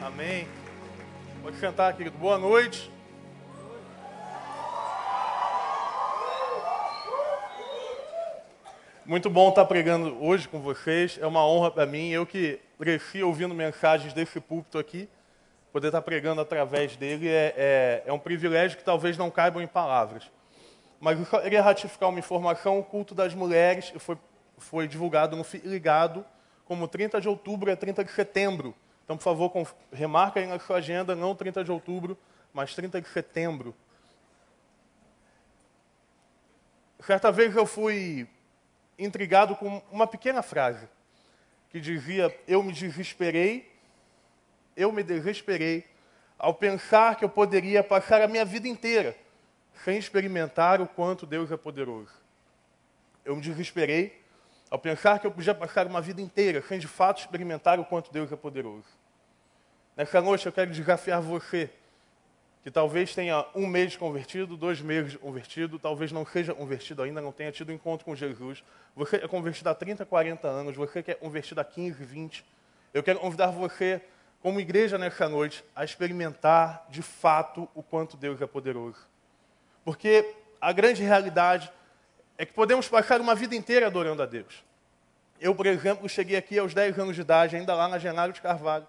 Amém. Pode sentar, querido. Boa noite. Muito bom estar pregando hoje com vocês. É uma honra para mim. Eu que cresci ouvindo mensagens desse púlpito aqui, poder estar pregando através dele é, é, é um privilégio que talvez não caibam em palavras. Mas eu só queria ratificar uma informação: o culto das mulheres foi, foi divulgado no Ligado como 30 de outubro a 30 de setembro. Então, por favor, remarca aí na sua agenda, não 30 de outubro, mas 30 de setembro. Certa vez eu fui intrigado com uma pequena frase que dizia: Eu me desesperei, eu me desesperei ao pensar que eu poderia passar a minha vida inteira sem experimentar o quanto Deus é poderoso. Eu me desesperei ao pensar que eu podia passar uma vida inteira sem de fato experimentar o quanto Deus é poderoso. Nessa noite eu quero desafiar você, que talvez tenha um mês convertido, dois meses convertido, talvez não seja convertido ainda, não tenha tido encontro com Jesus. Você é convertido há 30, 40 anos, você que é convertido há 15, 20. Eu quero convidar você, como igreja nessa noite, a experimentar de fato o quanto Deus é poderoso. Porque a grande realidade é que podemos passar uma vida inteira adorando a Deus. Eu, por exemplo, cheguei aqui aos 10 anos de idade, ainda lá na Genaro de Carvalho.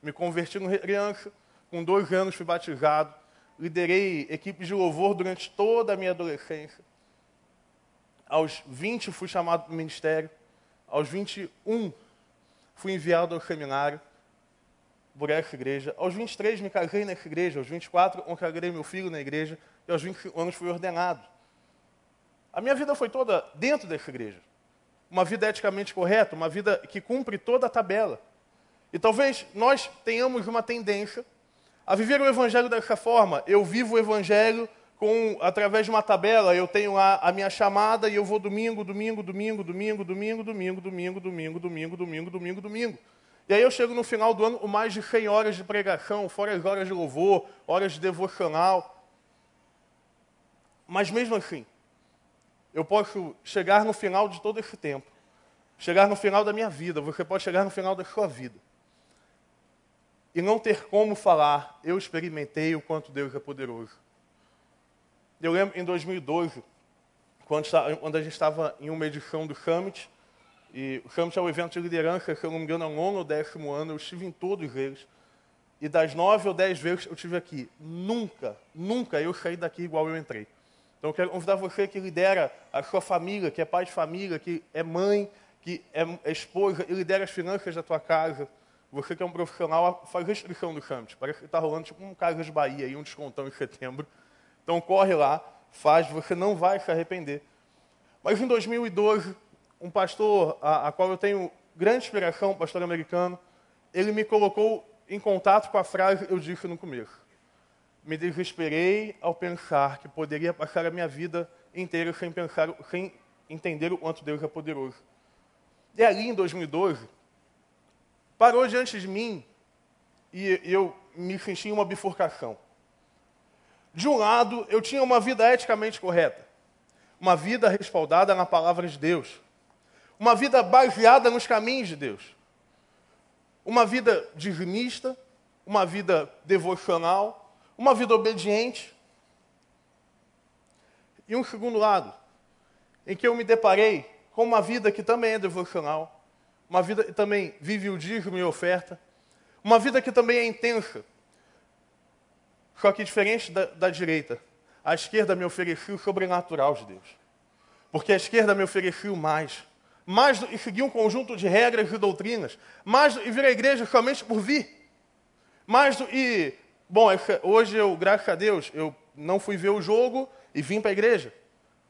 Me converti no criança, com dois anos fui batizado. Liderei equipes de louvor durante toda a minha adolescência. Aos 20 fui chamado para o ministério. Aos 21 fui enviado ao seminário por essa igreja. Aos 23 me casei nessa igreja. Aos 24 consagrei meu filho na igreja. E aos 25 anos fui ordenado. A minha vida foi toda dentro dessa igreja. Uma vida eticamente correta, uma vida que cumpre toda a tabela. E talvez nós tenhamos uma tendência a viver o evangelho dessa forma. Eu vivo o evangelho com através de uma tabela, eu tenho a, a minha chamada e eu vou domingo, domingo, domingo, domingo, domingo, domingo, domingo, domingo, domingo, domingo, domingo, domingo. E aí eu chego no final do ano com mais de 100 horas de pregação, fora as horas de louvor, horas de devocional. Mas mesmo assim, eu posso chegar no final de todo esse tempo, chegar no final da minha vida, você pode chegar no final da sua vida, e não ter como falar, eu experimentei o quanto Deus é poderoso. Eu lembro em 2012, quando, a gente estava em uma edição do Summit, e o Summit é um evento de liderança, se eu não me engano, é o nono ou décimo ano, eu estive em todos eles. E das nove ou dez vezes eu estive aqui, nunca, nunca eu saí daqui igual eu entrei. Então eu quero convidar você que lidera a sua família, que é pai de família, que é mãe, que é esposa e lidera as finanças da tua casa. Você que é um profissional, faz restrição do Summit. Parece que está rolando tipo um Casas Bahia e um descontão em setembro. Então corre lá, faz, você não vai se arrepender. Mas em 2012, um pastor a, a qual eu tenho grande inspiração, um pastor americano, ele me colocou em contato com a frase que eu disse no começo me desesperei ao pensar que poderia passar a minha vida inteira sem pensar, sem entender o quanto Deus é poderoso. E ali em 2012, parou diante de mim e eu me senti em uma bifurcação. De um lado, eu tinha uma vida eticamente correta, uma vida respaldada na palavra de Deus, uma vida baseada nos caminhos de Deus, uma vida dizimista, uma vida devocional, uma vida obediente. E um segundo lado, em que eu me deparei com uma vida que também é devocional, uma vida que também vive o dízimo e oferta, uma vida que também é intensa. Só que diferente da, da direita, a esquerda me ofereceu o sobrenatural de Deus. Porque a esquerda me ofereceu mais. Mais do, e seguir um conjunto de regras e doutrinas. Mais do, e vir à igreja somente por vir. Mais do, e Bom, é hoje eu, graças a Deus, eu não fui ver o jogo e vim para a igreja.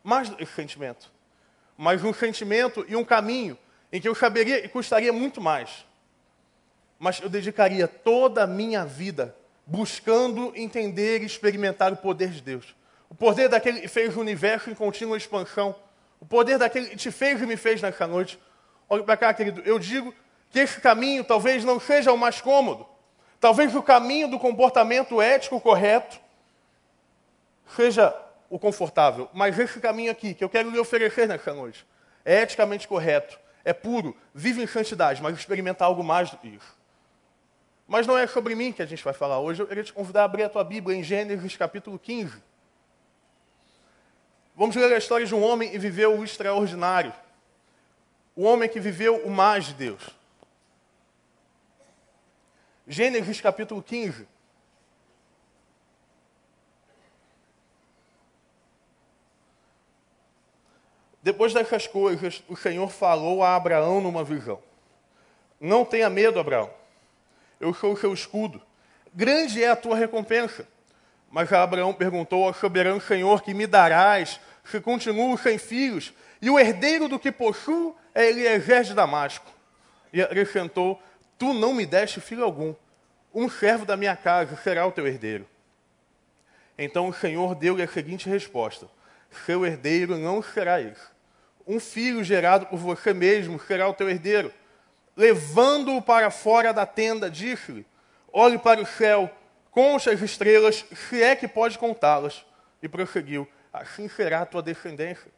Mais esse sentimento. Mas um sentimento e um caminho em que eu saberia e custaria muito mais. Mas eu dedicaria toda a minha vida buscando entender e experimentar o poder de Deus. O poder daquele que fez o universo em contínua expansão. O poder daquele que te fez e me fez nessa noite. Olha para cá, querido. Eu digo que esse caminho talvez não seja o mais cômodo. Talvez o caminho do comportamento ético correto seja o confortável, mas esse caminho aqui, que eu quero lhe oferecer nessa noite, é eticamente correto, é puro, vive em santidade, mas experimenta algo mais do que isso. Mas não é sobre mim que a gente vai falar hoje. Eu queria te convidar a abrir a tua Bíblia em Gênesis capítulo 15. Vamos ler a história de um homem que viveu o extraordinário. O homem que viveu o mais de Deus. Gênesis capítulo 15. Depois dessas coisas, o Senhor falou a Abraão numa visão: Não tenha medo, Abraão. Eu sou o seu escudo. Grande é a tua recompensa. Mas Abraão perguntou ao soberano Senhor: Que me darás se continuo sem filhos? E o herdeiro do que possuo é Eliezer de Damasco. E acrescentou: Tu não me deste filho algum. Um servo da minha casa será o teu herdeiro. Então o Senhor deu-lhe a seguinte resposta: Seu herdeiro não será esse um filho gerado por você mesmo será o teu herdeiro. Levando-o para fora da tenda, disse-lhe: Olhe para o céu, conte as estrelas, se é que pode contá-las. E prosseguiu: Assim será a tua descendência.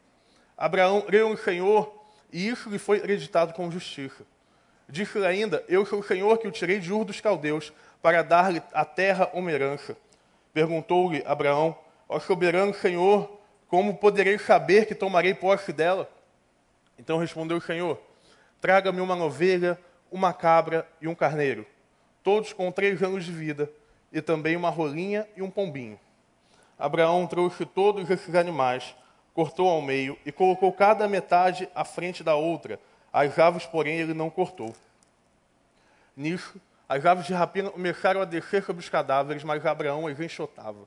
Abraão creu no Senhor, e isso lhe foi acreditado com justiça. Disse-lhe ainda: Eu sou o Senhor que o tirei de Ur dos Caldeus, para dar-lhe a terra uma herança. Perguntou-lhe Abraão: Ó soberano Senhor, como poderei saber que tomarei posse dela? Então respondeu o Senhor: Traga-me uma ovelha, uma cabra e um carneiro, todos com três anos de vida, e também uma rolinha e um pombinho. Abraão trouxe todos esses animais, cortou ao meio e colocou cada metade à frente da outra. As aves, porém, ele não cortou. Nisso, as aves de rapina começaram a descer sobre os cadáveres, mas Abraão as enxotava.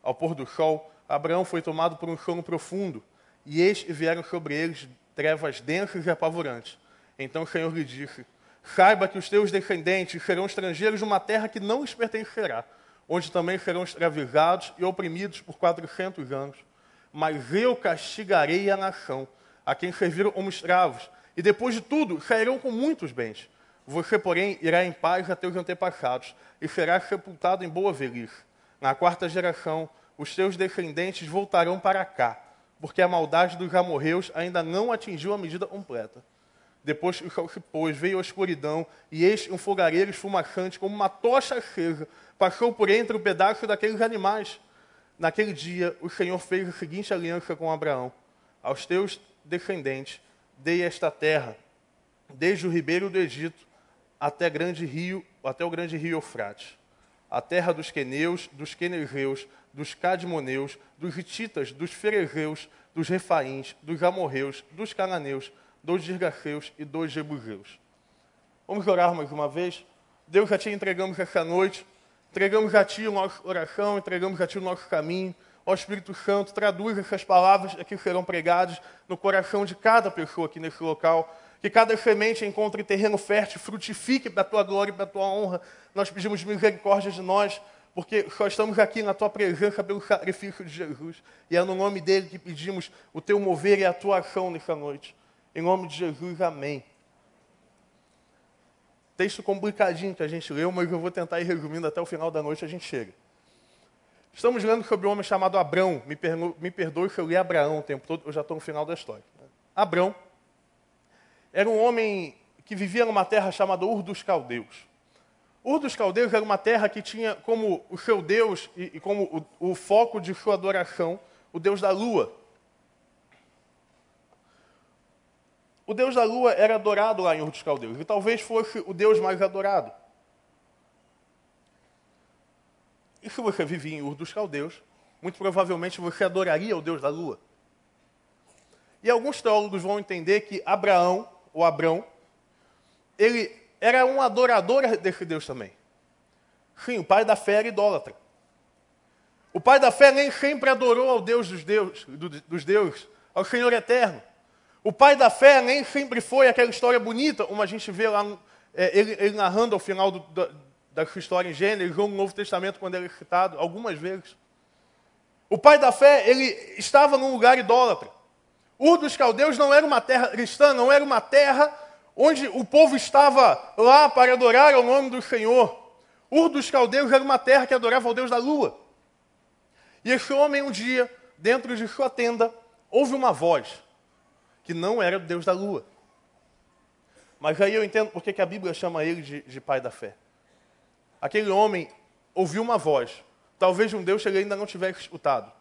Ao pôr do sol, Abraão foi tomado por um sono profundo, e eis vieram sobre eles trevas densas e apavorantes. Então o Senhor lhe disse: Saiba que os teus descendentes serão estrangeiros numa terra que não lhes pertencerá, onde também serão escravizados e oprimidos por quatrocentos anos. Mas eu castigarei a nação, a quem serviram como escravos, e depois de tudo sairão com muitos bens. Você, porém, irá em paz a teus antepassados, e será sepultado em boa velhice. Na quarta geração, os teus descendentes voltarão para cá porque a maldade dos amorreus ainda não atingiu a medida completa. Depois que o sol se pôs, veio a escuridão, e eis um fogareiro esfumachante, como uma tocha acesa, passou por entre o pedaço daqueles animais. Naquele dia, o Senhor fez a seguinte aliança com Abraão: Aos teus descendentes dei esta terra, desde o ribeiro do Egito até, grande rio, até o grande rio Eufrates, a terra dos queneus, dos quenezeus, dos cadmoneus, dos hititas, dos ferezeus, dos refaíns, dos amorreus, dos cananeus, dos girgaceus e dos jebuseus. Vamos orar mais uma vez? Deus, já te entregamos essa noite, entregamos a ti o nosso oração, entregamos a ti o nosso caminho. Ó Espírito Santo, traduz essas palavras que serão pregadas no coração de cada pessoa aqui nesse local. Que cada semente encontre terreno fértil, frutifique para a tua glória e para a tua honra. Nós pedimos misericórdia de nós porque só estamos aqui na tua presença pelo sacrifício de Jesus. E é no nome dele que pedimos o teu mover e a tua ação nessa noite. Em nome de Jesus, amém. Texto complicadinho que a gente leu, mas eu vou tentar ir resumindo até o final da noite a gente chega. Estamos lendo sobre um homem chamado Abrão. Me, me perdoe se eu li Abraão o tempo todo, eu já estou no final da história. Abrão era um homem que vivia numa terra chamada Ur dos Caldeus. Ur dos Caldeus era uma terra que tinha como o seu Deus e, e como o, o foco de sua adoração o Deus da lua. O Deus da lua era adorado lá em Ur dos Caldeus, e talvez fosse o Deus mais adorado. E se você vivia em Ur dos Caldeus, muito provavelmente você adoraria o Deus da lua. E alguns teólogos vão entender que Abraão, ou Abrão, ele era um adorador desse Deus também. Sim, o pai da fé era idólatra. O pai da fé nem sempre adorou ao Deus dos, Deus, dos deuses, ao Senhor eterno. O pai da fé nem sempre foi aquela história bonita, como a gente vê lá, é, ele, ele, narrando ao final do, da sua história em Gênesis, ou no Novo Testamento, quando ele é citado, algumas vezes. O pai da fé, ele estava num lugar idólatra. Ur dos caldeus não era uma terra cristã, não era uma terra onde o povo estava lá para adorar ao nome do Senhor. Ur dos caldeus era uma terra que adorava ao Deus da lua. E esse homem, um dia, dentro de sua tenda, ouve uma voz que não era o Deus da lua. Mas aí eu entendo porque que a Bíblia chama ele de, de pai da fé. Aquele homem ouviu uma voz. Talvez um Deus que ele ainda não tivesse escutado.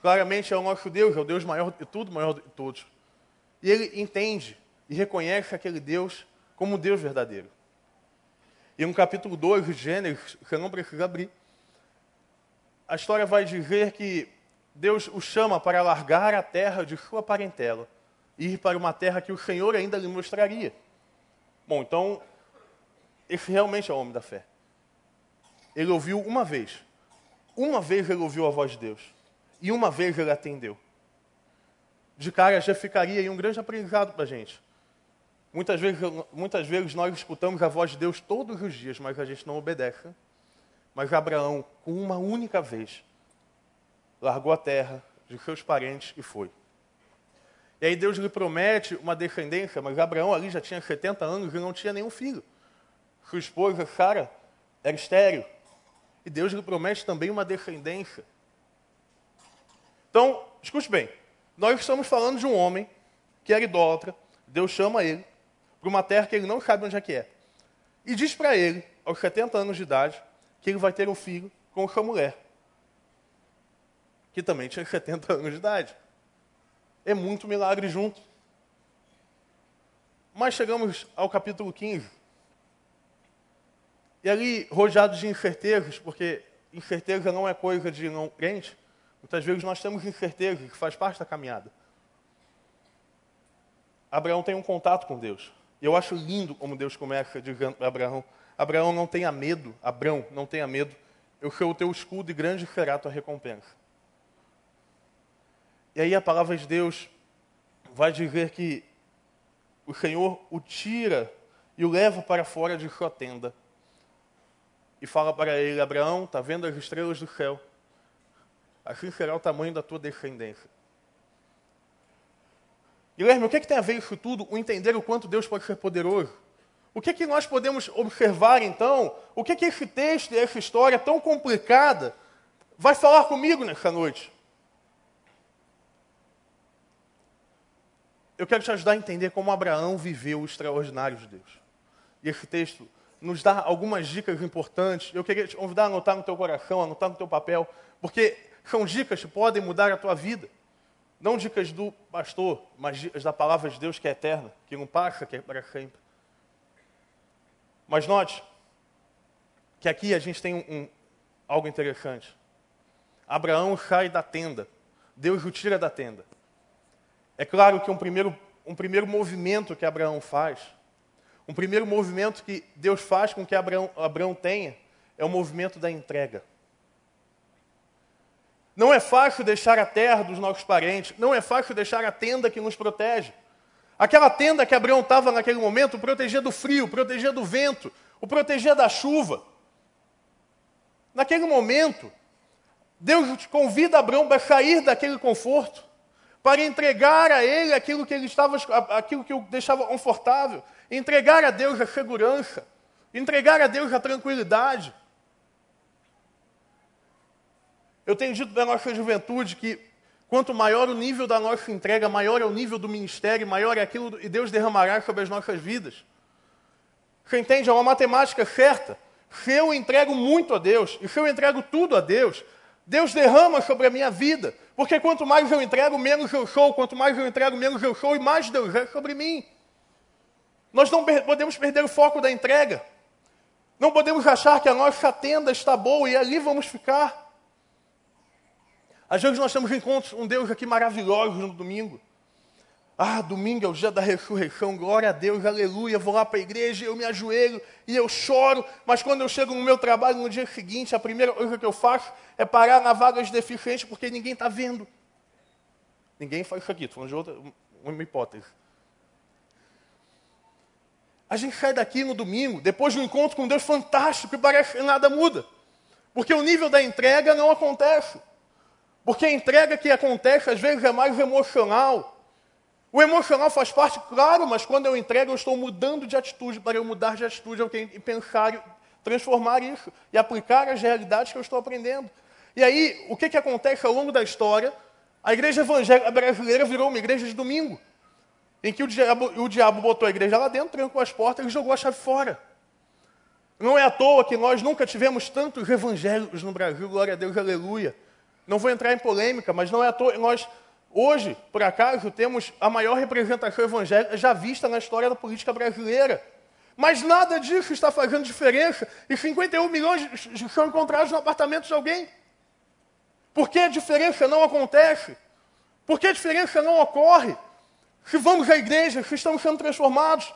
Claramente é o nosso Deus, é o Deus maior de tudo, maior de todos. E ele entende e reconhece aquele Deus como Deus verdadeiro. E no capítulo 2 de Gênesis, você não precisa abrir, a história vai dizer que Deus o chama para largar a terra de sua parentela e ir para uma terra que o Senhor ainda lhe mostraria. Bom, então, esse realmente é o homem da fé. Ele ouviu uma vez. Uma vez ele ouviu a voz de Deus. E uma vez ele atendeu. De cara já ficaria aí um grande aprendizado para a gente. Muitas vezes, muitas vezes nós escutamos a voz de Deus todos os dias, mas a gente não obedece. Mas Abraão, com uma única vez, largou a terra de seus parentes e foi. E aí Deus lhe promete uma descendência, mas Abraão ali já tinha 70 anos e não tinha nenhum filho. Sua esposa, Sara, era estéril. E Deus lhe promete também uma descendência. Então, escute bem. Nós estamos falando de um homem que era idólatra. Deus chama ele para uma terra que ele não sabe onde é que é. E diz para ele, aos 70 anos de idade, que ele vai ter um filho com sua mulher, que também tinha 70 anos de idade. É muito milagre junto. Mas chegamos ao capítulo 15. E ali, rodeado de incertezas, porque incerteza não é coisa de não crente, muitas vezes nós temos incerteza que faz parte da caminhada. Abraão tem um contato com Deus. E eu acho lindo como Deus começa dizendo para Abraão: Abraão, não tenha medo, Abraão, não tenha medo, eu sou o teu escudo e grande será a tua recompensa. E aí a palavra de Deus vai dizer que o Senhor o tira e o leva para fora de sua tenda. E fala para ele: Abraão, está vendo as estrelas do céu? Assim será o tamanho da tua descendência. Guilherme, o que, é que tem a ver isso tudo? O entender o quanto Deus pode ser poderoso. O que, é que nós podemos observar então? O que, é que esse texto e essa história tão complicada vai falar comigo nessa noite? Eu quero te ajudar a entender como Abraão viveu o extraordinário de Deus. E esse texto nos dá algumas dicas importantes. Eu queria te convidar a anotar no teu coração, anotar no teu papel, porque são dicas que podem mudar a tua vida. Não dicas do pastor, mas dicas da palavra de Deus que é eterna, que não passa, que é para sempre. Mas note que aqui a gente tem um, um, algo interessante. Abraão sai da tenda. Deus o tira da tenda. É claro que um primeiro, um primeiro movimento que Abraão faz, um primeiro movimento que Deus faz com que Abraão, Abraão tenha, é o movimento da entrega. Não é fácil deixar a terra dos nossos parentes, não é fácil deixar a tenda que nos protege. Aquela tenda que Abraão estava naquele momento protegia do frio, protegia do vento, o protegia da chuva. Naquele momento, Deus convida Abraão para sair daquele conforto, para entregar a ele aquilo que ele estava, aquilo que o deixava confortável, entregar a Deus a segurança, entregar a Deus a tranquilidade. Eu tenho dito para a nossa juventude que quanto maior o nível da nossa entrega, maior é o nível do ministério, maior é aquilo que Deus derramará sobre as nossas vidas. Você entende? É uma matemática certa. Se eu entrego muito a Deus, e se eu entrego tudo a Deus, Deus derrama sobre a minha vida. Porque quanto mais eu entrego, menos eu sou. Quanto mais eu entrego, menos eu sou, e mais Deus é sobre mim. Nós não podemos perder o foco da entrega. Não podemos achar que a nossa tenda está boa e ali vamos ficar. Às vezes nós temos encontros com Deus aqui maravilhoso no domingo. Ah, domingo é o dia da ressurreição, glória a Deus, aleluia. Vou lá para a igreja, eu me ajoelho e eu choro. Mas quando eu chego no meu trabalho no dia seguinte, a primeira coisa que eu faço é parar na vaga de deficiente porque ninguém está vendo. Ninguém faz isso aqui, estou falando de outra, uma hipótese. A gente sai daqui no domingo, depois de um encontro com Deus fantástico, e parece que nada muda. Porque o nível da entrega não acontece. Porque a entrega que acontece às vezes é mais emocional. O emocional faz parte, claro, mas quando eu entrego, eu estou mudando de atitude. Para eu mudar de atitude, eu tenho que pensar, transformar isso e aplicar as realidades que eu estou aprendendo. E aí, o que, que acontece ao longo da história? A igreja evangélica brasileira virou uma igreja de domingo, em que o diabo, o diabo botou a igreja lá dentro, trancou as portas e jogou a chave fora. Não é à toa que nós nunca tivemos tantos evangélicos no Brasil, glória a Deus, aleluia. Não vou entrar em polêmica, mas não é à toa. Nós, hoje, por acaso, temos a maior representação evangélica já vista na história da política brasileira. Mas nada disso está fazendo diferença e 51 milhões são encontrados no apartamento de alguém. Por que a diferença não acontece? Por que a diferença não ocorre? Se vamos à igreja, se estamos sendo transformados.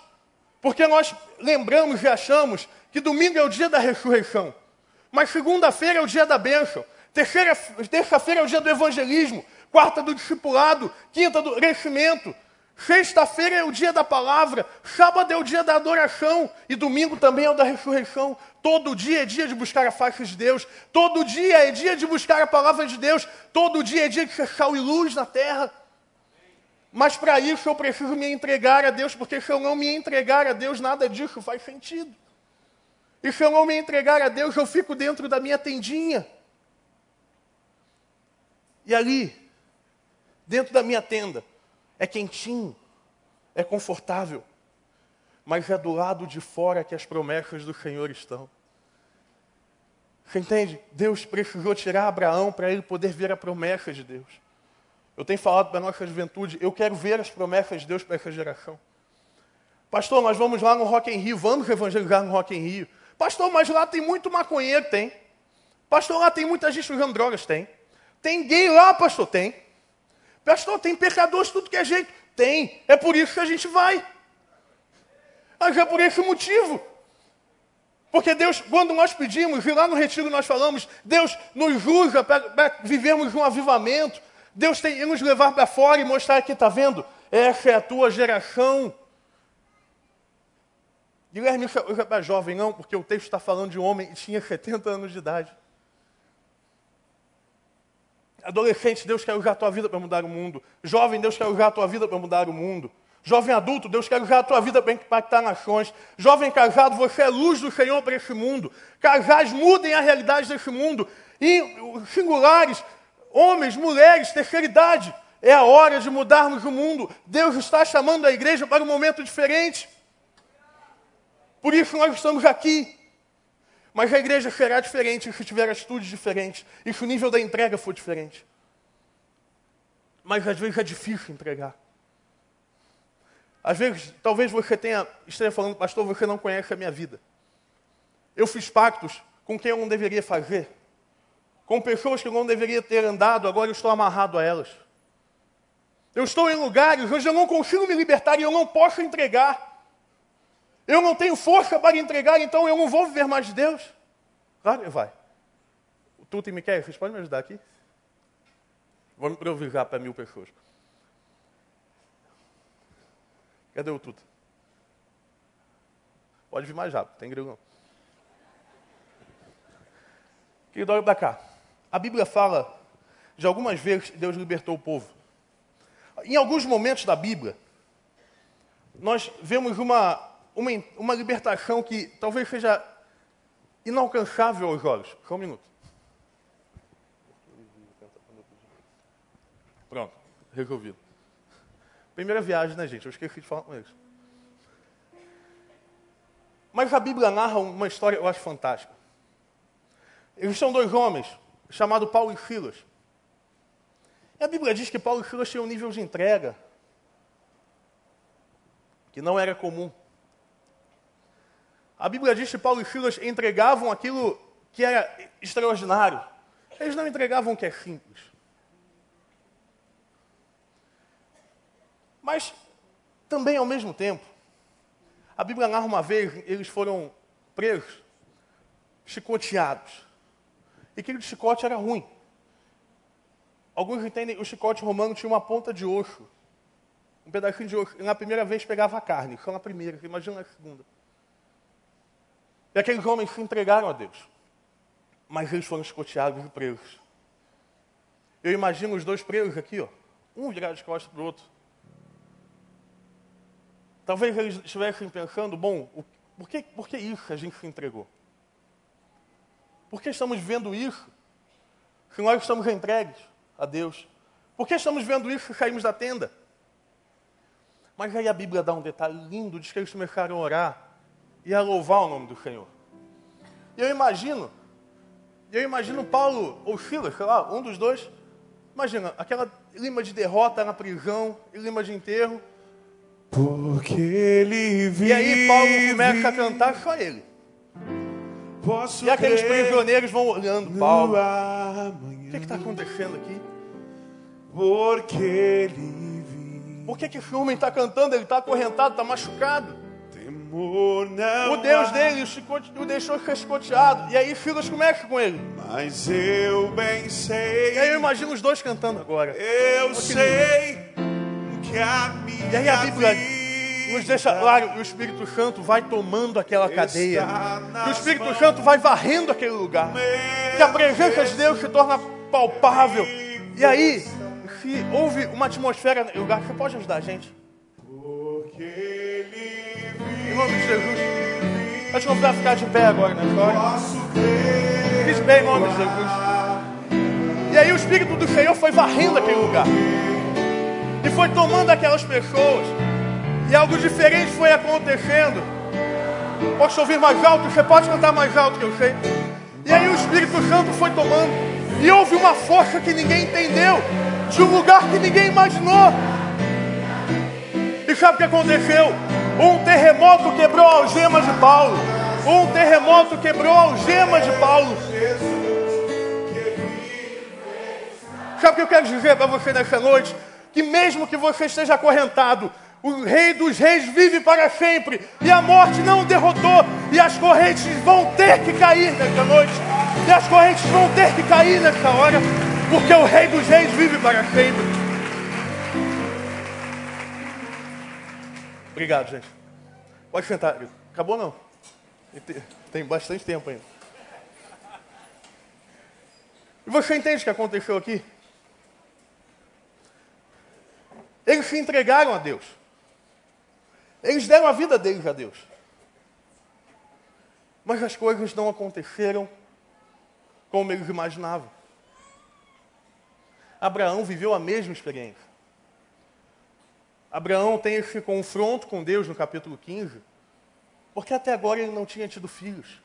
Porque nós lembramos e achamos que domingo é o dia da ressurreição. Mas segunda-feira é o dia da bênção. Terça-feira é o dia do evangelismo. Quarta do discipulado. Quinta do crescimento. Sexta-feira é o dia da palavra, sábado é o dia da adoração e domingo também é o da ressurreição. Todo dia é dia de buscar a face de Deus, todo dia é dia de buscar a palavra de Deus, todo dia é dia de sal e luz na terra. Mas para isso eu preciso me entregar a Deus, porque se eu não me entregar a Deus, nada disso faz sentido. E se eu não me entregar a Deus, eu fico dentro da minha tendinha. E ali, dentro da minha tenda, é quentinho, é confortável, mas é do lado de fora que as promessas do Senhor estão. Você entende? Deus precisou tirar Abraão para ele poder ver a promessa de Deus. Eu tenho falado para a nossa juventude, eu quero ver as promessas de Deus para essa geração. Pastor, nós vamos lá no Rock em Rio, vamos evangelizar no Rock em Rio. Pastor, mas lá tem muito maconheiro, tem. Pastor, lá tem muita gente usando drogas, tem. Tem gay lá, pastor, tem. Pastor, tem pecadores tudo que é jeito. Tem. É por isso que a gente vai. Mas é por esse motivo. Porque Deus, quando nós pedimos, e lá no retiro nós falamos, Deus nos usa para vivermos um avivamento. Deus tem que nos levar para fora e mostrar que está vendo? Essa é a tua geração. Guilherme, isso é para jovem, não, porque o texto está falando de um homem que tinha 70 anos de idade. Adolescente, Deus quer usar a tua vida para mudar o mundo. Jovem, Deus quer usar a tua vida para mudar o mundo. Jovem adulto, Deus quer usar a tua vida para impactar nações. Jovem casado, você é luz do Senhor para esse mundo. Casais, mudem a realidade desse mundo. E singulares, homens, mulheres, terceira idade. É a hora de mudarmos o mundo. Deus está chamando a igreja para um momento diferente. Por isso nós estamos aqui. Mas a igreja será diferente se tiver atitudes diferentes e se o nível da entrega for diferente. Mas às vezes é difícil entregar. Às vezes, talvez você tenha, esteja falando, pastor, você não conhece a minha vida. Eu fiz pactos com quem eu não deveria fazer. Com pessoas que eu não deveria ter andado, agora eu estou amarrado a elas. Eu estou em lugares onde eu não consigo me libertar e eu não posso entregar. Eu não tenho força para entregar, então eu não vou viver mais de Deus. Claro vai. O Tuto e Miquel, vocês podem me ajudar aqui? Vamos improvisar para mil pessoas. Cadê o Tuto? Pode vir mais rápido, tem grego não. Querido, olha para cá. A Bíblia fala de algumas vezes que Deus libertou o povo. Em alguns momentos da Bíblia, nós vemos uma uma, uma libertação que talvez seja inalcançável aos olhos. Só um minuto. Pronto, resolvido. Primeira viagem, né, gente? Eu esqueci de falar com eles. Mas a Bíblia narra uma história, eu acho fantástica. Eles são dois homens, chamados Paulo e Silas. E a Bíblia diz que Paulo e Silas tinham um nível de entrega que não era comum. A Bíblia diz que Paulo e Silas entregavam aquilo que era extraordinário. Eles não entregavam o que é simples. Mas, também ao mesmo tempo, a Bíblia narra uma vez, eles foram presos, chicoteados. E aquele chicote era ruim. Alguns entendem que o chicote romano tinha uma ponta de osso. Um pedacinho de osso. E na primeira vez pegava a carne, só na primeira, imagina na segunda. E aqueles homens se entregaram a Deus. Mas eles foram escoteados e presos. Eu imagino os dois presos aqui, ó, um virado de costas para o outro. Talvez eles estivessem pensando, bom, por que, por que isso a gente se entregou? Por que estamos vendo isso se nós estamos entregues a Deus? Por que estamos vendo isso se saímos da tenda? Mas aí a Bíblia dá um detalhe lindo, diz que eles começaram a orar e a louvar o nome do Senhor. E eu imagino, eu imagino Paulo ou Silas, sei lá, um dos dois. Imagina, aquela lima de derrota na prisão, lima de enterro. Porque ele vive. E aí Paulo começa a cantar só ele. Posso E aqueles prisioneiros vão olhando Paulo. O que está acontecendo aqui? Porque ele vive. Por que, que esse homem está cantando? Ele está acorrentado, está machucado. O Deus dele o, deixou ser chicoteado. E aí Silas começa com ele. Mas eu bem sei. E aí eu imagino os dois cantando agora. Eu que sei que a minha E aí a Bíblia nos deixa claro que o Espírito Santo vai tomando aquela cadeia. Que o Espírito Santo vai varrendo aquele lugar. Que a presença de Deus se torna palpável. E aí, se houve uma atmosfera no lugar, você pode ajudar a gente? Nome de Jesus. Eu te convidar a ficar de pé agora hora. posso crer. Fique em nome de Jesus. E aí o Espírito do Senhor foi varrendo aquele lugar. E foi tomando aquelas pessoas. E algo diferente foi acontecendo. Posso ouvir mais alto? Você pode cantar mais alto que eu sei. E aí o Espírito Santo foi tomando. E houve uma força que ninguém entendeu. De um lugar que ninguém imaginou. E sabe o que aconteceu? Um terremoto quebrou a algema de Paulo. Um terremoto quebrou a algema de Paulo. Sabe o que eu quero dizer para você nessa noite? Que mesmo que você esteja acorrentado, o Rei dos Reis vive para sempre. E a morte não derrotou. E as correntes vão ter que cair nessa noite. E as correntes vão ter que cair nessa hora. Porque o Rei dos Reis vive para sempre. Obrigado, gente. Pode sentar. Acabou não? Tem bastante tempo ainda. E você entende o que aconteceu aqui? Eles se entregaram a Deus. Eles deram a vida deles a Deus. Mas as coisas não aconteceram como eles imaginavam. Abraão viveu a mesma experiência. Abraão tem esse confronto com Deus no capítulo 15, porque até agora ele não tinha tido filhos.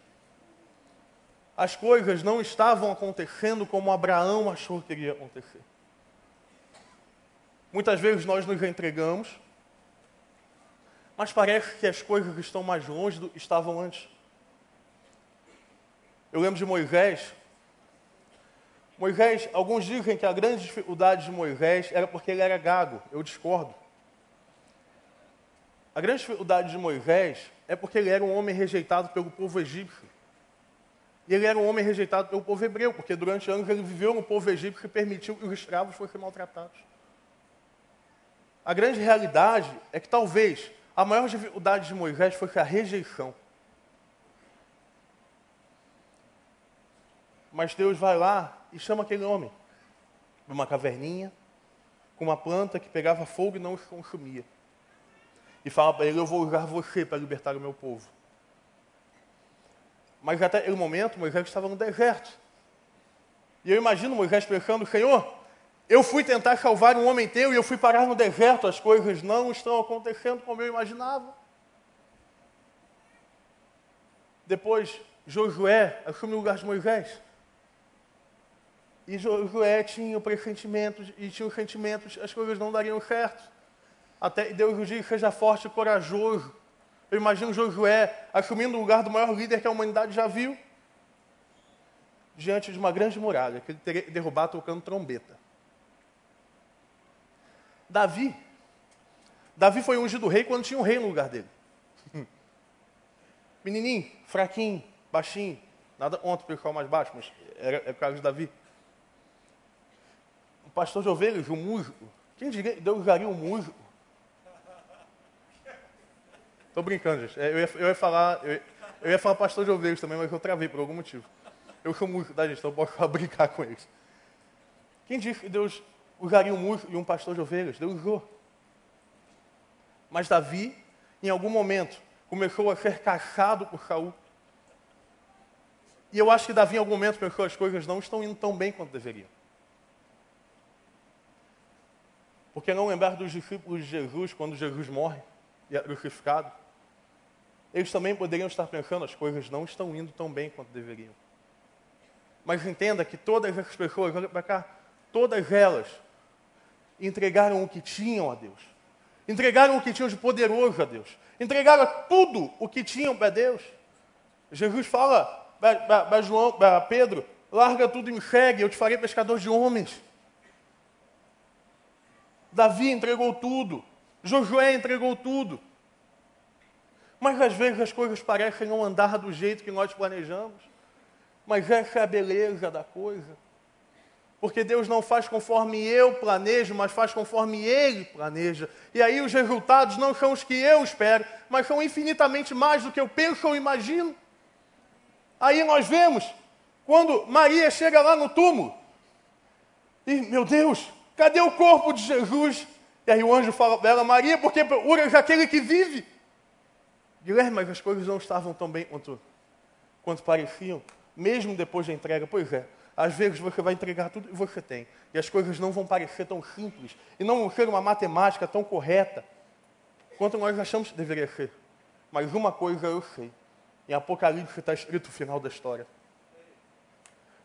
As coisas não estavam acontecendo como Abraão achou que iria acontecer. Muitas vezes nós nos entregamos, mas parece que as coisas estão mais longe do que estavam antes. Eu lembro de Moisés. Moisés, alguns dizem que a grande dificuldade de Moisés era porque ele era gago. Eu discordo. A grande dificuldade de Moisés é porque ele era um homem rejeitado pelo povo egípcio. E ele era um homem rejeitado pelo povo hebreu, porque durante anos ele viveu no povo egípcio e permitiu que os escravos fossem maltratados. A grande realidade é que talvez a maior dificuldade de Moisés fosse a rejeição. Mas Deus vai lá e chama aquele homem para uma caverninha, com uma planta que pegava fogo e não se consumia. E fala para ele: Eu vou usar você para libertar o meu povo. Mas até aquele momento, Moisés estava no deserto. E eu imagino Moisés pensando: Senhor, eu fui tentar salvar um homem teu e eu fui parar no deserto, as coisas não estão acontecendo como eu imaginava. Depois, Josué assume o lugar de Moisés. E Josué tinha o pressentimento e tinha os sentimentos, as coisas não dariam certo. Até Deus nos diz, seja forte e corajoso. Eu imagino Josué assumindo o lugar do maior líder que a humanidade já viu, diante de uma grande muralha, que ele teria derrubar tocando trombeta. Davi. Davi foi ungido rei quando tinha um rei no lugar dele. Menininho, fraquinho, baixinho. Nada ontem o pessoal mais baixo, mas era, era o caso de Davi. O pastor de ovelhas, o músico. Quem diria, Deus usaria um músico? Estou brincando, gente. Eu ia, eu ia falar, eu eu ia falar pastor de ovelhas também, mas eu travei por algum motivo. Eu sou músico, tá, gente? Então eu posso brincar com eles. Quem disse que Deus usaria um músico e um pastor de ovelhas? Deus usou. Mas Davi, em algum momento, começou a ser caçado por Saul. E eu acho que Davi, em algum momento, pensou as coisas não estão indo tão bem quanto deveriam. Porque não lembrar dos discípulos de Jesus quando Jesus morre e é crucificado? Eles também poderiam estar pensando, as coisas não estão indo tão bem quanto deveriam. Mas entenda que todas as pessoas, olha para cá, todas elas entregaram o que tinham a Deus. Entregaram o que tinham de poderoso a Deus. Entregaram tudo o que tinham para Deus. Jesus fala para João, para Pedro, larga tudo e me segue, eu te farei pescador de homens. Davi entregou tudo. Josué entregou tudo. Mas às vezes as coisas parecem não andar do jeito que nós planejamos. Mas essa é a beleza da coisa. Porque Deus não faz conforme eu planejo, mas faz conforme Ele planeja. E aí os resultados não são os que eu espero, mas são infinitamente mais do que eu penso ou imagino. Aí nós vemos, quando Maria chega lá no túmulo, e meu Deus, cadê o corpo de Jesus? E aí o anjo fala para ela, Maria, porque procuras aquele que vive. Guilherme, mas as coisas não estavam tão bem quanto, quanto pareciam, mesmo depois da entrega. Pois é, às vezes você vai entregar tudo que você tem, e as coisas não vão parecer tão simples, e não vão ser uma matemática tão correta, quanto nós achamos que deveria ser. Mas uma coisa eu sei, em Apocalipse está escrito o final da história.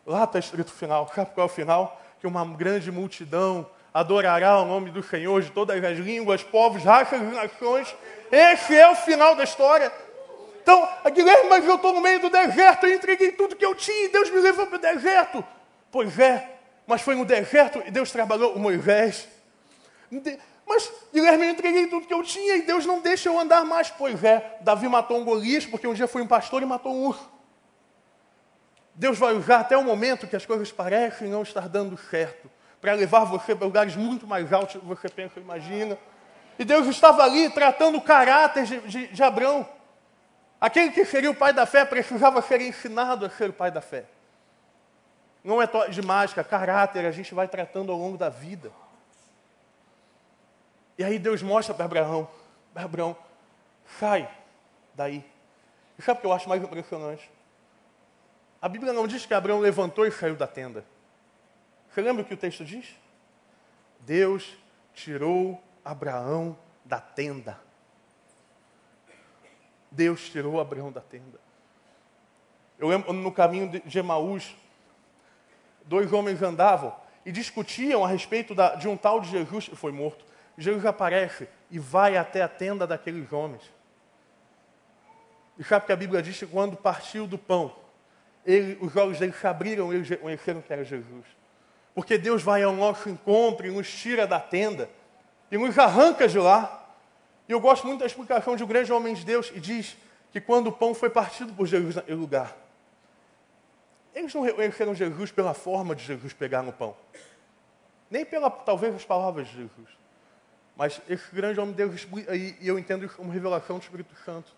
Lá está escrito o final. Sabe qual é o final? Que uma grande multidão adorará o nome do Senhor de todas as línguas, povos, raças e nações. Esse é o final da história. Então, Guilherme, mas eu estou no meio do deserto, eu entreguei tudo que eu tinha e Deus me levou para o deserto. Pois é, mas foi no deserto e Deus trabalhou com Moisés. Mas, Guilherme, eu entreguei tudo que eu tinha e Deus não deixa eu andar mais. Pois é, Davi matou um Golias porque um dia foi um pastor e matou um urso. Deus vai usar até o momento que as coisas parecem não estar dando certo para levar você para lugares muito mais altos do que você pensa e imagina. E Deus estava ali tratando o caráter de, de, de Abraão. Aquele que seria o pai da fé precisava ser ensinado a ser o pai da fé. Não é de mágica, caráter, a gente vai tratando ao longo da vida. E aí Deus mostra para Abraão, Abraão, sai daí. E sabe o que eu acho mais impressionante? A Bíblia não diz que Abraão levantou e saiu da tenda. Você lembra o que o texto diz? Deus tirou Abraão da tenda. Deus tirou Abraão da tenda. Eu lembro no caminho de Emaús, dois homens andavam e discutiam a respeito da, de um tal de Jesus que foi morto. Jesus aparece e vai até a tenda daqueles homens. E sabe que a Bíblia diz que quando partiu do pão, ele, os olhos deles se abriram e eles reconheceram que era Jesus. Porque Deus vai ao nosso encontro e nos tira da tenda e nos arranca de lá. E eu gosto muito da explicação de um grande homem de Deus e diz que quando o pão foi partido por Jesus naquele lugar, eles não reconheceram Jesus pela forma de Jesus pegar no pão, nem pela, talvez, as palavras de Jesus. Mas esse grande homem de Deus e eu entendo isso como revelação do Espírito Santo,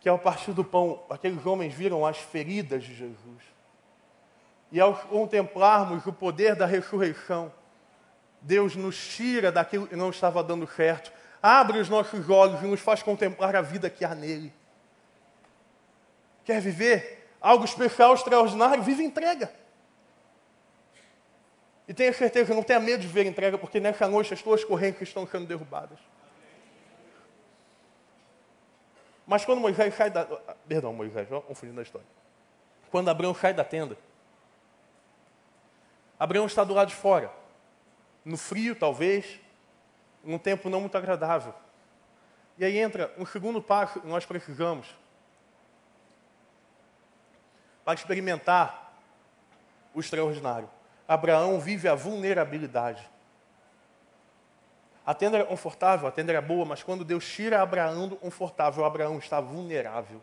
que ao partir do pão, aqueles homens viram as feridas de Jesus e ao contemplarmos o poder da ressurreição, Deus nos tira daquilo que não estava dando certo, abre os nossos olhos e nos faz contemplar a vida que há nele. Quer viver algo especial, extraordinário? Vive entrega. E tenha certeza, não tenha medo de ver entrega, porque nessa noite as tuas correntes estão sendo derrubadas. Mas quando Moisés sai da. Perdão, Moisés, confundindo a história. Quando Abraão sai da tenda, Abraão está do lado de fora, no frio talvez, num tempo não muito agradável. E aí entra um segundo passo que nós precisamos para experimentar o extraordinário. Abraão vive a vulnerabilidade. A tenda era confortável, a tenda era boa, mas quando Deus tira Abraão do confortável, Abraão está vulnerável.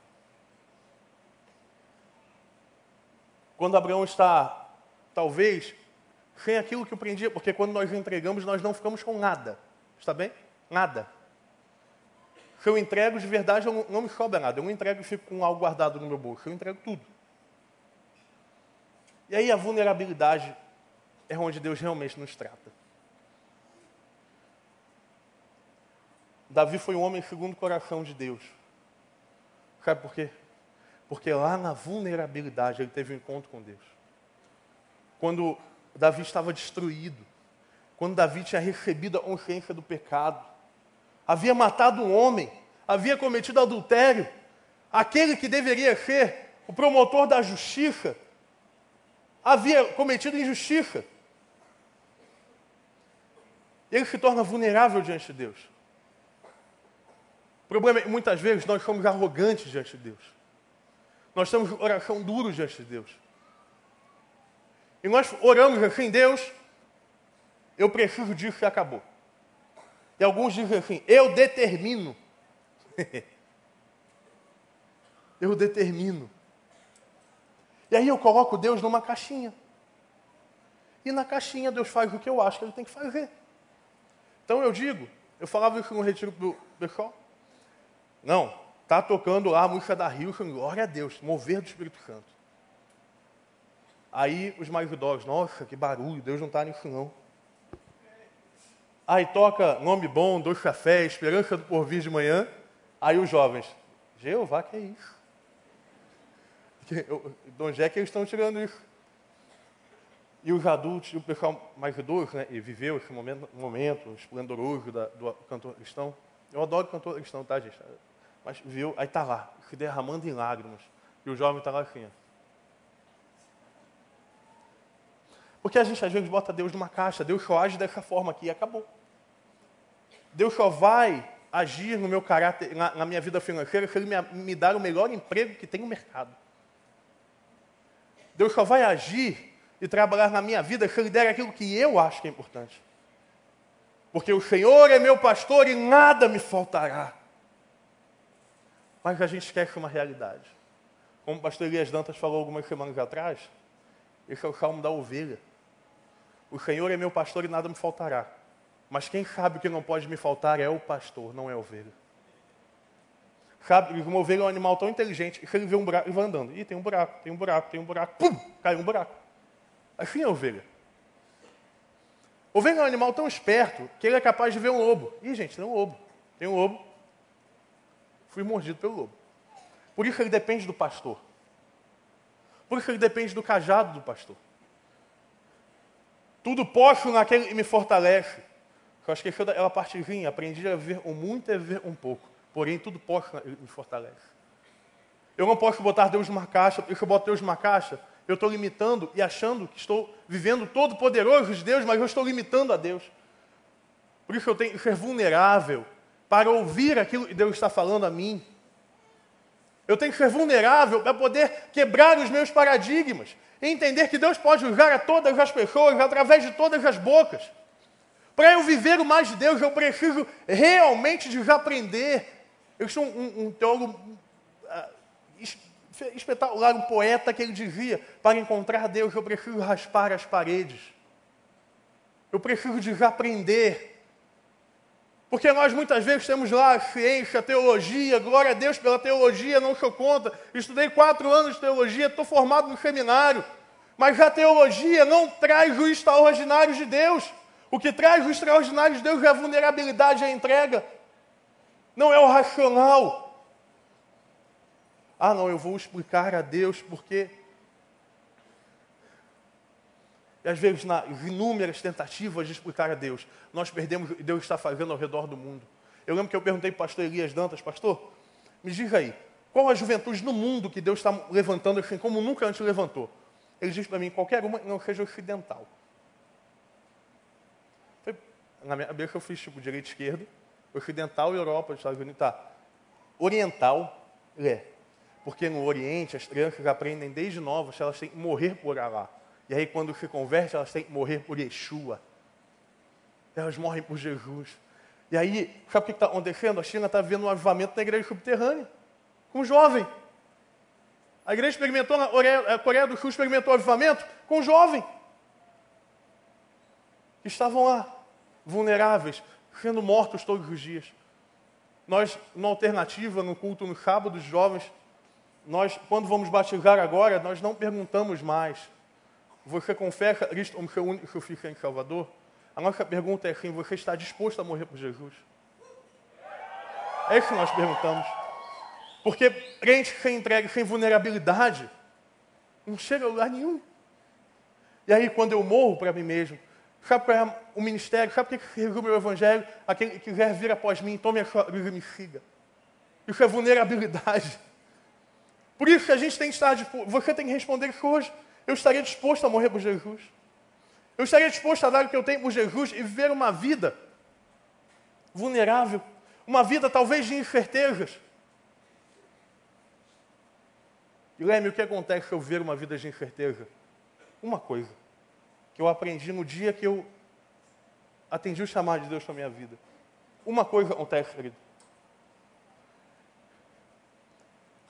Quando Abraão está, talvez, sem aquilo que eu prendia, porque quando nós entregamos, nós não ficamos com nada. Está bem? Nada. Se eu entrego de verdade, eu não, não me sobra nada. Eu não entrego e fico com algo guardado no meu bolso. Eu entrego tudo. E aí a vulnerabilidade é onde Deus realmente nos trata. Davi foi um homem segundo o coração de Deus. Sabe por quê? Porque lá na vulnerabilidade ele teve um encontro com Deus. Quando Davi estava destruído. Quando Davi tinha recebido a consciência do pecado. Havia matado um homem. havia cometido adultério, aquele que deveria ser o promotor da justiça, havia cometido injustiça. Ele se torna vulnerável diante de Deus. O problema é que muitas vezes nós somos arrogantes diante de Deus. Nós temos oração duro diante de Deus. E nós oramos assim, Deus, eu preciso disso e acabou. E alguns dizem assim, eu determino. eu determino. E aí eu coloco Deus numa caixinha. E na caixinha Deus faz o que eu acho que ele tem que fazer. Então eu digo, eu falava isso no retiro do pessoal. Não, tá tocando lá a música da Hilson, glória a Deus, mover do Espírito Santo. Aí os mais idosos, nossa, que barulho, Deus não está nisso não. Aí toca nome bom, dois cafés, esperança do porvir de manhã. Aí os jovens, Jeová, que é isso? De onde é que eles estão tirando isso? E os adultos, o pessoal mais idoso, né, e viveu esse momento, momento esplendoroso da, do cantor cristão. Eu adoro cantor cristão, tá, gente? Mas viu, aí está lá, se derramando em lágrimas. E o jovem está lá assim. Porque a gente às vezes bota Deus numa caixa, Deus só age dessa forma aqui e acabou. Deus só vai agir no meu caráter, na, na minha vida financeira, se Ele me, me dar o melhor emprego que tem no mercado. Deus só vai agir e trabalhar na minha vida se Ele der aquilo que eu acho que é importante. Porque o Senhor é meu pastor e nada me faltará. Mas a gente esquece uma realidade. Como o pastor Elias Dantas falou algumas semanas atrás, esse é o salmo da ovelha. O Senhor é meu pastor e nada me faltará. Mas quem sabe que não pode me faltar é o pastor, não é a ovelha. Sabe, uma ovelha é um animal tão inteligente que ele vê um buraco e vai andando. Ih, tem um buraco, tem um buraco, tem um buraco, pum, cai um buraco. Assim é a ovelha. Ovelha é um animal tão esperto que ele é capaz de ver um lobo. Ih, gente, tem um lobo. Tem um lobo. Fui mordido pelo lobo. Por isso ele depende do pastor. Por isso ele depende do cajado do pastor. Tudo posso naquele que me fortalece. Eu acho que ela partezinha, aprendi a ver o muito e a ver um pouco. Porém, tudo posso me fortalece. Eu não posso botar Deus numa caixa, porque se eu boto Deus numa caixa, eu estou limitando e achando que estou vivendo todo poderoso de Deus, mas eu estou limitando a Deus. Por isso eu tenho que ser vulnerável para ouvir aquilo que Deus está falando a mim. Eu tenho que ser vulnerável para poder quebrar os meus paradigmas e entender que Deus pode usar a todas as pessoas através de todas as bocas. Para eu viver o mais de Deus, eu preciso realmente desaprender. Eu sou um, um teólogo uh, espetacular, um poeta que ele dizia: para encontrar Deus, eu preciso raspar as paredes. Eu preciso desaprender. Porque nós muitas vezes temos lá a ciência, a teologia, glória a Deus pela teologia, não sou contra. Estudei quatro anos de teologia, estou formado no seminário. Mas a teologia não traz o extraordinário de Deus. O que traz o extraordinário de Deus é a vulnerabilidade, a entrega. Não é o racional. Ah, não, eu vou explicar a Deus porque. E às vezes, nas inúmeras tentativas de explicar a Deus, nós perdemos o que Deus está fazendo ao redor do mundo. Eu lembro que eu perguntei para o pastor Elias Dantas, pastor, me diga aí, qual a juventude no mundo que Deus está levantando assim, como nunca antes levantou? Ele disse para mim, qualquer uma que não seja ocidental na minha cabeça eu fiz tipo direita e esquerda, ocidental, Europa, Estados Unidos, tá. Oriental, é. Porque no Oriente as crianças aprendem desde novas elas têm que morrer por Allah. E aí quando se converte, elas têm que morrer por Yeshua. Elas morrem por Jesus. E aí, sabe o que está acontecendo? A China está vendo um avivamento na igreja subterrânea. Com jovem. A igreja experimentou, a Coreia do Sul experimentou avivamento com jovem. Que estavam lá vulneráveis, sendo mortos todos os dias. Nós, na alternativa, no culto no sábado dos jovens, nós, quando vamos batizar agora, nós não perguntamos mais. Você confessa Cristo como seu único suficiente Salvador? A nossa pergunta é assim: você está disposto a morrer por Jesus? É isso que nós perguntamos. Porque crente sem entrega, sem vulnerabilidade, não chega a lugar nenhum. E aí, quando eu morro para mim mesmo, Sabe qual é o ministério? Sabe o que resume o evangelho? Aquele que quiser vir após mim, tome a sua cruz e me siga. Isso é vulnerabilidade. Por isso que a gente tem que estar disposto, você tem que responder que hoje eu estaria disposto a morrer por Jesus. Eu estaria disposto a dar o que eu tenho por Jesus e viver uma vida vulnerável, uma vida talvez de incertezas. E o que acontece se eu viver uma vida de incerteza? Uma coisa que eu aprendi no dia que eu atendi o chamado de Deus para a minha vida. Uma coisa acontece, querido.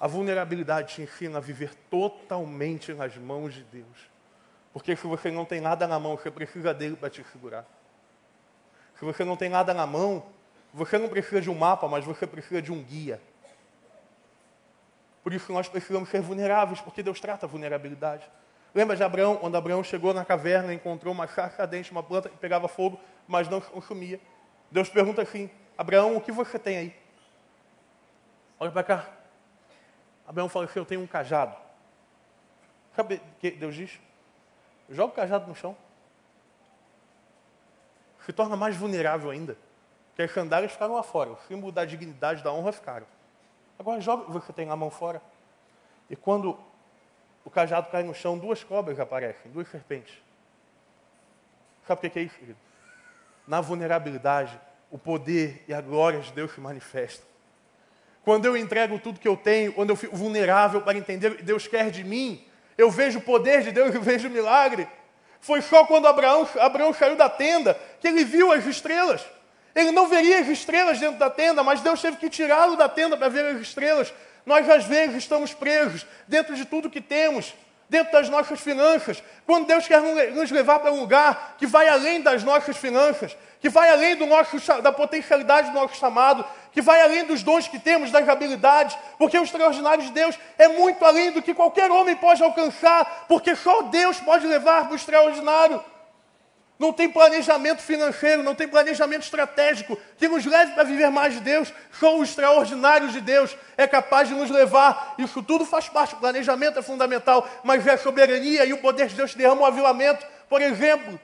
A vulnerabilidade te ensina a viver totalmente nas mãos de Deus. Porque se você não tem nada na mão, você precisa dele para te segurar. Se você não tem nada na mão, você não precisa de um mapa, mas você precisa de um guia. Por isso nós precisamos ser vulneráveis, porque Deus trata a vulnerabilidade. Lembra de Abraão, quando Abraão chegou na caverna, encontrou uma charca dente, uma planta que pegava fogo, mas não consumia. Deus pergunta assim: Abraão, o que você tem aí? Olha para cá. Abraão fala assim: Eu tenho um cajado. Sabe o que Deus diz? Joga o cajado no chão. Se torna mais vulnerável ainda. Porque as sandálias ficaram lá fora. O símbolo da dignidade, da honra ficaram. Agora joga o você tem na mão fora. E quando o cajado cai no chão, duas cobras aparecem, duas serpentes. Sabe o que é isso, querido? Na vulnerabilidade, o poder e a glória de Deus se manifestam. Quando eu entrego tudo que eu tenho, quando eu fico vulnerável para entender o que Deus quer de mim, eu vejo o poder de Deus, eu vejo o milagre. Foi só quando Abraão, Abraão saiu da tenda que ele viu as estrelas. Ele não veria as estrelas dentro da tenda, mas Deus teve que tirá-lo da tenda para ver as estrelas. Nós, às vezes, estamos presos dentro de tudo que temos, dentro das nossas finanças. Quando Deus quer nos levar para um lugar que vai além das nossas finanças, que vai além do nosso, da potencialidade do nosso chamado, que vai além dos dons que temos, das habilidades, porque o extraordinário de Deus é muito além do que qualquer homem pode alcançar, porque só Deus pode levar para o extraordinário. Não tem planejamento financeiro, não tem planejamento estratégico que nos leve para viver mais de Deus. Só o extraordinário de Deus é capaz de nos levar. Isso tudo faz parte, o planejamento é fundamental, mas é a soberania e o poder de Deus derrama o avilamento, por exemplo.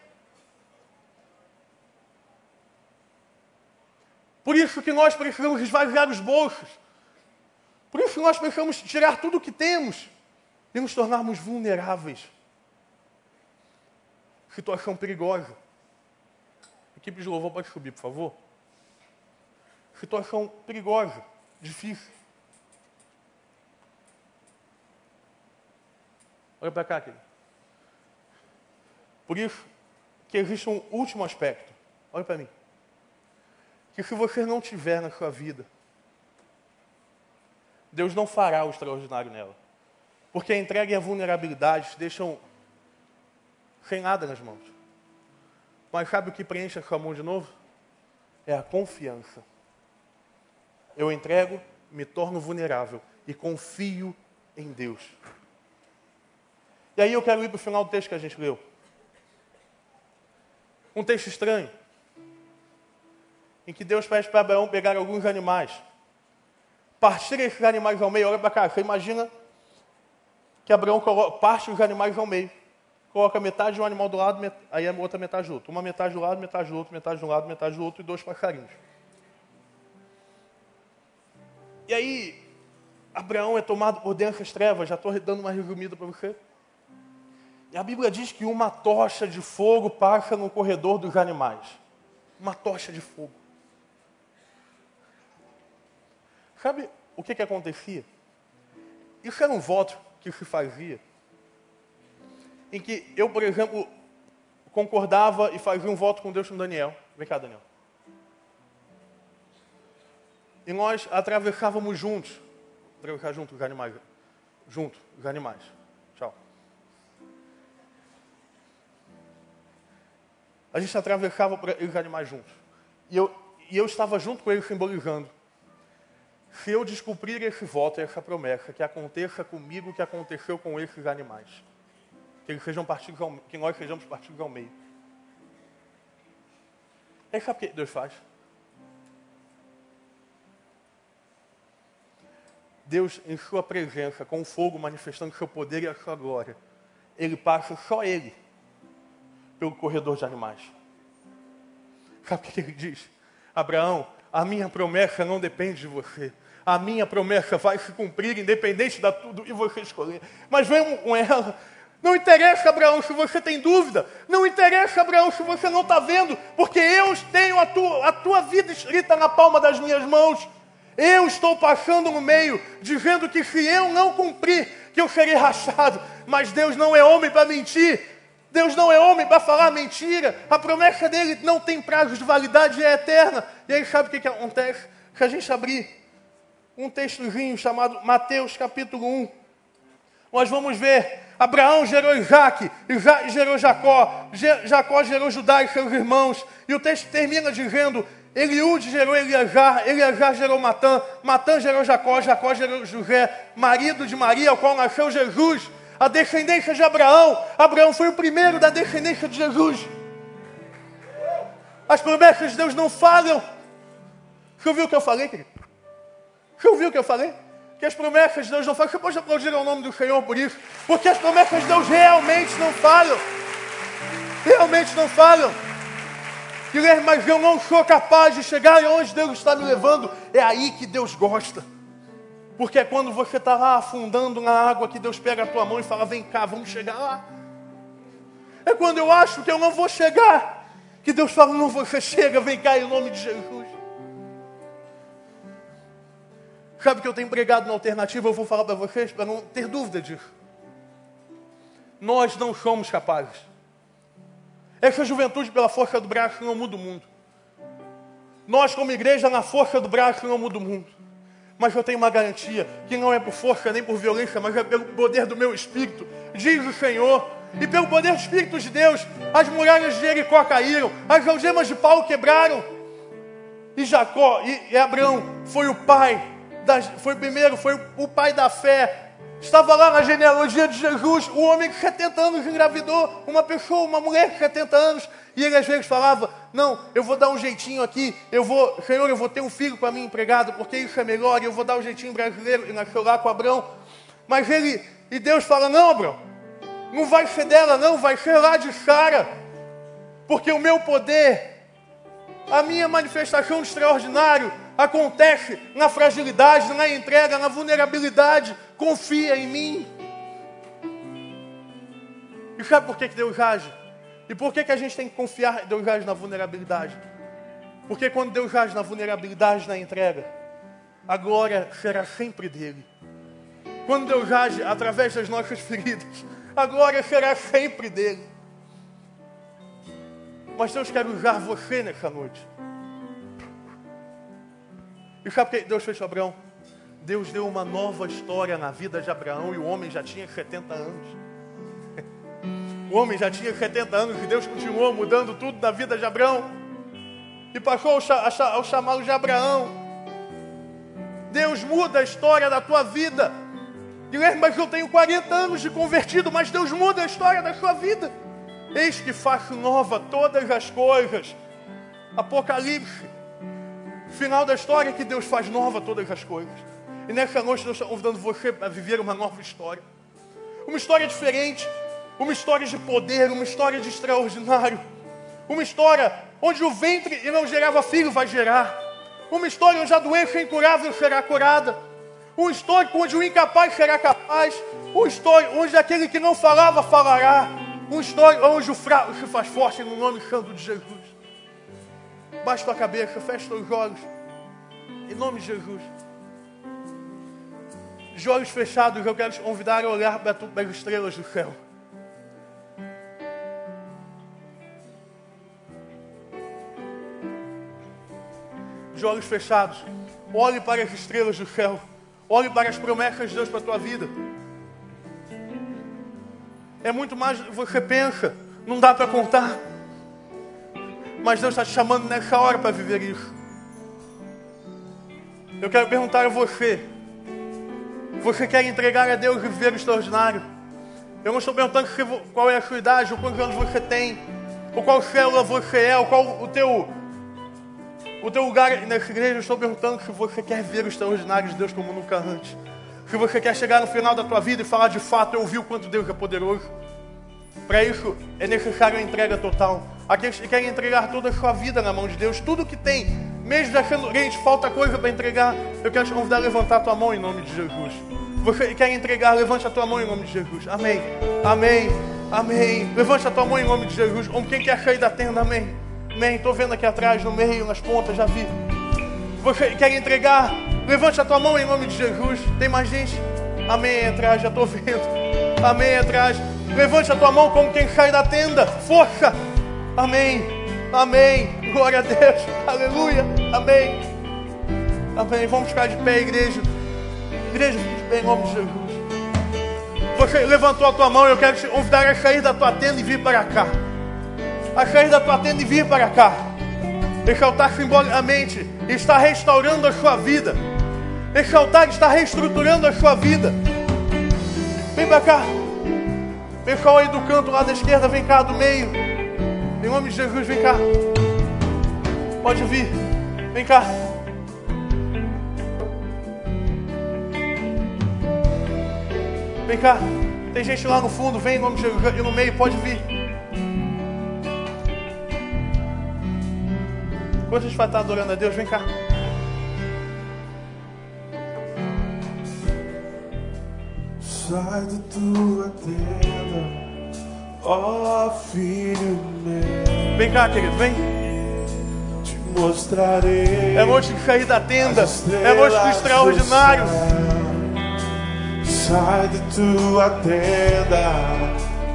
Por isso que nós precisamos esvaziar os bolsos. Por isso que nós precisamos tirar tudo o que temos e nos tornarmos vulneráveis situação perigosa. Equipe de louvor pode subir, por favor. Situação perigosa, difícil. Olha para cá, querido. Por isso que existe um último aspecto. Olha para mim. Que se você não tiver na sua vida, Deus não fará o extraordinário nela. Porque a entrega e a vulnerabilidade deixam sem nada nas mãos. Mas sabe o que preenche a sua mão de novo? É a confiança. Eu entrego, me torno vulnerável e confio em Deus. E aí eu quero ir para o final do texto que a gente leu. Um texto estranho. Em que Deus pede para Abraão pegar alguns animais. Partir esses animais ao meio. Olha para cá, você imagina que Abraão parte os animais ao meio coloca metade de um animal do lado, met... aí a outra metade do outro. Uma metade do lado, metade do outro, metade do lado, metade do outro e dois passarinhos. E aí, Abraão é tomado por densas trevas, já estou dando uma resumida para você. E a Bíblia diz que uma tocha de fogo passa no corredor dos animais. Uma tocha de fogo. Sabe o que, que acontecia? Isso era um voto que se fazia em que eu, por exemplo, concordava e fazia um voto com Deus com Daniel. Vem cá, Daniel. E nós atravessávamos juntos. Atravessar juntos os animais. Junto, os animais. Tchau. A gente atravessava os animais juntos. E eu, e eu estava junto com ele simbolizando. Se eu descobrir esse voto, essa promessa, que aconteça comigo o que aconteceu com esses animais que, eles sejam partidos ao, que nós sejamos partidos ao meio. E sabe o que Deus faz? Deus, em sua presença, com o fogo manifestando seu poder e a sua glória, ele passa só ele pelo corredor de animais. Sabe o que ele diz? Abraão, a minha promessa não depende de você. A minha promessa vai se cumprir, independente da tudo e você escolher. Mas vem com ela. Não interessa, Abraão, se você tem dúvida. Não interessa, Abraão, se você não está vendo. Porque eu tenho a tua, a tua vida escrita na palma das minhas mãos. Eu estou passando no meio, dizendo que se eu não cumprir, que eu serei rachado. Mas Deus não é homem para mentir. Deus não é homem para falar mentira. A promessa dele não tem prazo de validade, é eterna. E aí sabe o que, que acontece? Se a gente abrir um textozinho chamado Mateus capítulo 1, nós vamos ver Abraão gerou Isaac, Isaac gerou Jacó, Jacó gerou Judá e seus irmãos. E o texto termina dizendo: Eliúde gerou Eleazar, Eleazar gerou Matã, Matã gerou Jacó, Jacó gerou José, marido de Maria, ao qual nasceu Jesus, a descendência de Abraão. Abraão foi o primeiro da descendência de Jesus. As promessas de Deus não falham. Você ouviu o que eu falei, querido? Você ouviu o que eu falei? Que as promessas de Deus não falham. Você pode aplaudir ao nome do Senhor por isso. Porque as promessas de Deus realmente não falham. Realmente não falham. Guilherme, mas eu não sou capaz de chegar onde Deus está me levando. É aí que Deus gosta. Porque é quando você está lá afundando na água que Deus pega a tua mão e fala: vem cá, vamos chegar lá. É quando eu acho que eu não vou chegar, que Deus fala: não, você chega, vem cá em nome de Jesus. Sabe que eu tenho pregado na alternativa, eu vou falar para vocês para não ter dúvida disso. Nós não somos capazes. Essa juventude pela força do braço não muda o mundo. Nós, como igreja, na força do braço não muda o mundo. Mas eu tenho uma garantia, que não é por força nem por violência, mas é pelo poder do meu Espírito, diz o Senhor. E pelo poder do Espírito de Deus, as muralhas de Jericó caíram, as algemas de Paulo quebraram. E Jacó, e, Abraão foi o pai, das, foi primeiro, foi o pai da fé, Estava lá na genealogia de Jesus, o homem que 70 anos engravidou, uma pessoa, uma mulher de 70 anos, e ele às vezes falava: Não, eu vou dar um jeitinho aqui, eu vou, Senhor, eu vou ter um filho para mim empregado, porque isso é melhor, e eu vou dar um jeitinho brasileiro, e nasceu lá com Abraão. Mas ele, e Deus fala: Não, Abraão, não vai ser dela, não, vai ser lá de Sara, porque o meu poder, a minha manifestação de extraordinário, acontece na fragilidade, na entrega, na vulnerabilidade. Confia em mim. E sabe por que Deus age? E por que, que a gente tem que confiar em Deus age na vulnerabilidade? Porque quando Deus age na vulnerabilidade, na entrega, a glória será sempre dele. Quando Deus age através das nossas feridas, a glória será sempre dele. Mas Deus quer usar você nessa noite. E sabe o que Deus fez com Abraão? Deus deu uma nova história na vida de Abraão e o homem já tinha 70 anos. O homem já tinha 70 anos e Deus continuou mudando tudo na vida de Abraão. E passou ao chamá-lo de Abraão. Deus muda a história da tua vida. Guilherme, mas eu tenho 40 anos de convertido, mas Deus muda a história da sua vida. Eis que faço nova todas as coisas. Apocalipse Final da história é que Deus faz nova todas as coisas. E nessa noite Deus está convidando você a viver uma nova história. Uma história diferente, uma história de poder, uma história de extraordinário. Uma história onde o ventre e não gerava filho vai gerar. Uma história onde a doença incurável será curada. Uma história onde o incapaz será capaz. Uma história onde aquele que não falava falará. Uma história onde o fraco se faz forte no nome santo de Jesus. Baixa tua cabeça, fecha teus olhos. Em nome de Jesus. De olhos fechados, eu quero te convidar a olhar para as estrelas do céu. De olhos fechados, olhe para as estrelas do céu. Olhe para as promessas de Deus para a tua vida. É muito mais do que você pensa. Não dá para contar. Mas Deus está te chamando nessa hora para viver isso. Eu quero perguntar a você: você quer entregar a Deus e viver o extraordinário? Eu não estou perguntando qual é a sua idade, ou quantos anos você tem, ou qual célula você é, ou qual o teu, o teu lugar nessa igreja. Eu estou perguntando se você quer ver o extraordinário de Deus como nunca antes. Se você quer chegar no final da tua vida e falar de fato, eu vi o quanto Deus é poderoso. Para isso é necessário a entrega total. Aqueles que querem entregar toda a sua vida na mão de Deus, tudo que tem, Mesmo achando, gente, falta coisa para entregar, eu quero te convidar a levantar a tua mão em nome de Jesus. Você quer entregar, levante a tua mão em nome de Jesus. Amém. Amém. Amém. Levante a tua mão em nome de Jesus. Como quem quer sair da tenda, amém. Amém. Estou vendo aqui atrás, no meio, nas pontas, já vi. Você quer entregar? Levante a tua mão em nome de Jesus. Tem mais gente? Amém. Atrás, já estou vendo. Amém. Atrás. Levante a tua mão como quem sai da tenda. Força. Amém. Amém. Glória a Deus. Aleluia. Amém. Amém. Vamos ficar de pé, igreja. Igreja, fique de pé em nome de Jesus. Você levantou a tua mão, eu quero te convidar a sair da tua tenda e vir para cá. A sair da tua tenda e vir para cá. Esse altar simbolicamente está restaurando a sua vida. Esse altar está reestruturando a sua vida. Vem para cá. Pessoal aí do canto lá da esquerda, vem cá do meio. Em nome de Jesus, vem cá. Pode vir. Vem cá. Vem cá. Tem gente lá no fundo, vem em nome de Jesus. E no meio, pode vir. Enquanto a gente vai estar adorando a Deus, vem cá. Sai da tua tenda, ó filho meu, Vem cá, querido, vem. te mostrarei. É noite de sair da tenda. É noite do extraordinário. Sai da tua tenda,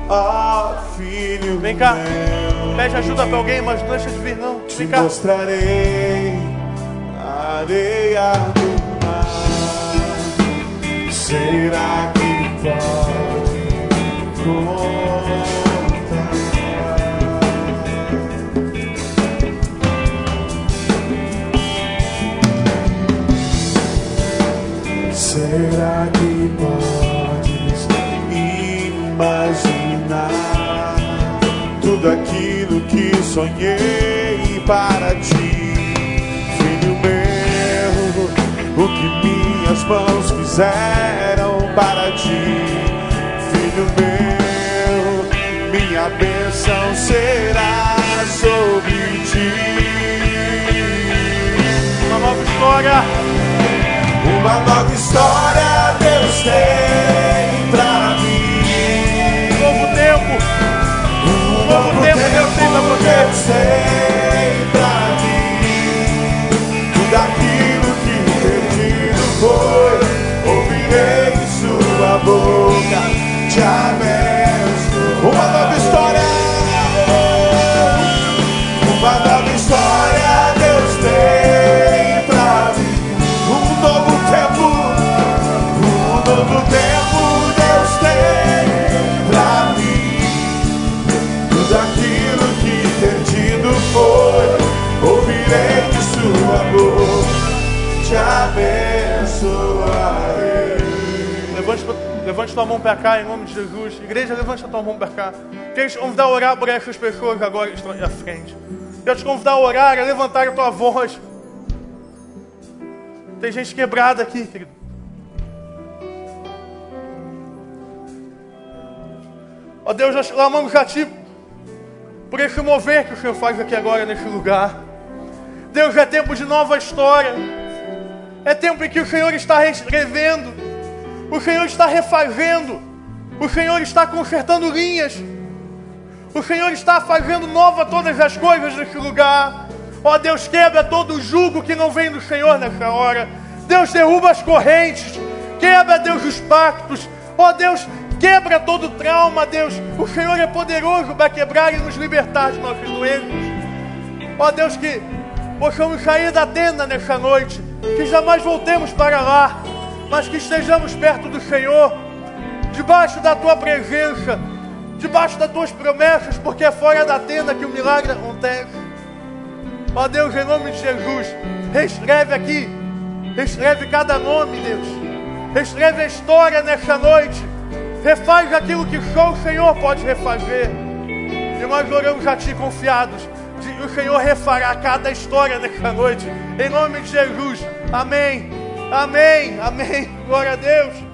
ó filho Vem cá. meu. Pede ajuda para alguém, mas não deixa de vir, não. Vem cá. mostrarei sonhei para ti, filho meu? O que minhas mãos fizeram para ti, filho meu? Minha bênção será sobre ti. Uma nova história. Uma nova história Deus tem tem pra mim. Tudo aquilo que perdido foi, ouvirei sua boca. Te abençoo. Levante, tua mão para cá em nome de Jesus. Igreja, levante a tua mão para cá. Quero te convidar a orar por essas pessoas agora que estão aí à frente. Quero te convidar a orar, a levantar a tua voz. Tem gente quebrada aqui, querido. Ó Deus, nós clamamos a Ti por esse mover que o Senhor faz aqui agora nesse lugar. Deus, é tempo de nova história. É tempo em que o Senhor está reescrevendo. O Senhor está refazendo. O Senhor está consertando linhas. O Senhor está fazendo nova todas as coisas nesse lugar. Ó Deus, quebra todo o jugo que não vem do Senhor nessa hora. Deus, derruba as correntes. Quebra, Deus, os pactos. Ó Deus, quebra todo trauma, Deus. O Senhor é poderoso para quebrar e nos libertar de nossos doenças. Ó Deus, que possamos sair da tenda nessa noite. Que jamais voltemos para lá. Mas que estejamos perto do Senhor. Debaixo da tua presença. Debaixo das tuas promessas. Porque é fora da tenda que o milagre acontece. Ó Deus, em nome de Jesus, reescreve aqui, reescreve cada nome, Deus, reescreve a história nessa noite, refaz aquilo que só o Senhor pode refazer. E nós oramos a Ti confiados, o Senhor refará cada história nessa noite, em nome de Jesus. Amém, amém, amém. Glória a Deus.